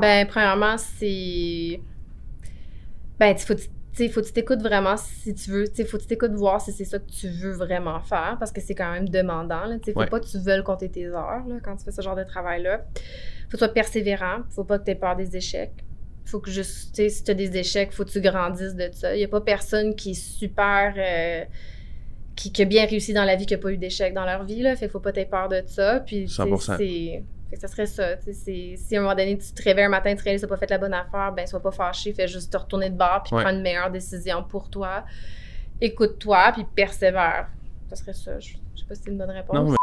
Ben, premièrement, c'est. Ben, il faut, faut que tu t'écoutes vraiment si tu veux. Il faut que tu t'écoutes voir si c'est ça que tu veux vraiment faire parce que c'est quand même demandant. Il faut pas que tu veuilles compter tes heures là, quand tu fais ce genre de travail-là. faut que tu sois persévérant. faut pas que tu aies peur des échecs. faut que juste, tu sais, si tu as des échecs, faut que tu grandisses de ça. Il n'y a pas personne qui est super. Euh, qui, a bien réussi dans la vie, qui n'a pas eu d'échecs dans leur vie. Là. Fait faut pas t'aies peur de ça. Puis, 100%. c'est ça serait ça. Si à un moment donné, tu te réveilles un matin, tu réalises que tu n'as pas fait la bonne affaire, ben sois pas fâché, fais juste te retourner de bord puis prendre une meilleure décision pour toi. Écoute-toi, puis persévère. Ça serait ça. Je, ne sais pas si c'est une bonne réponse.